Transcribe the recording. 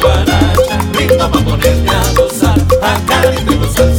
guaracha. Para que goce mi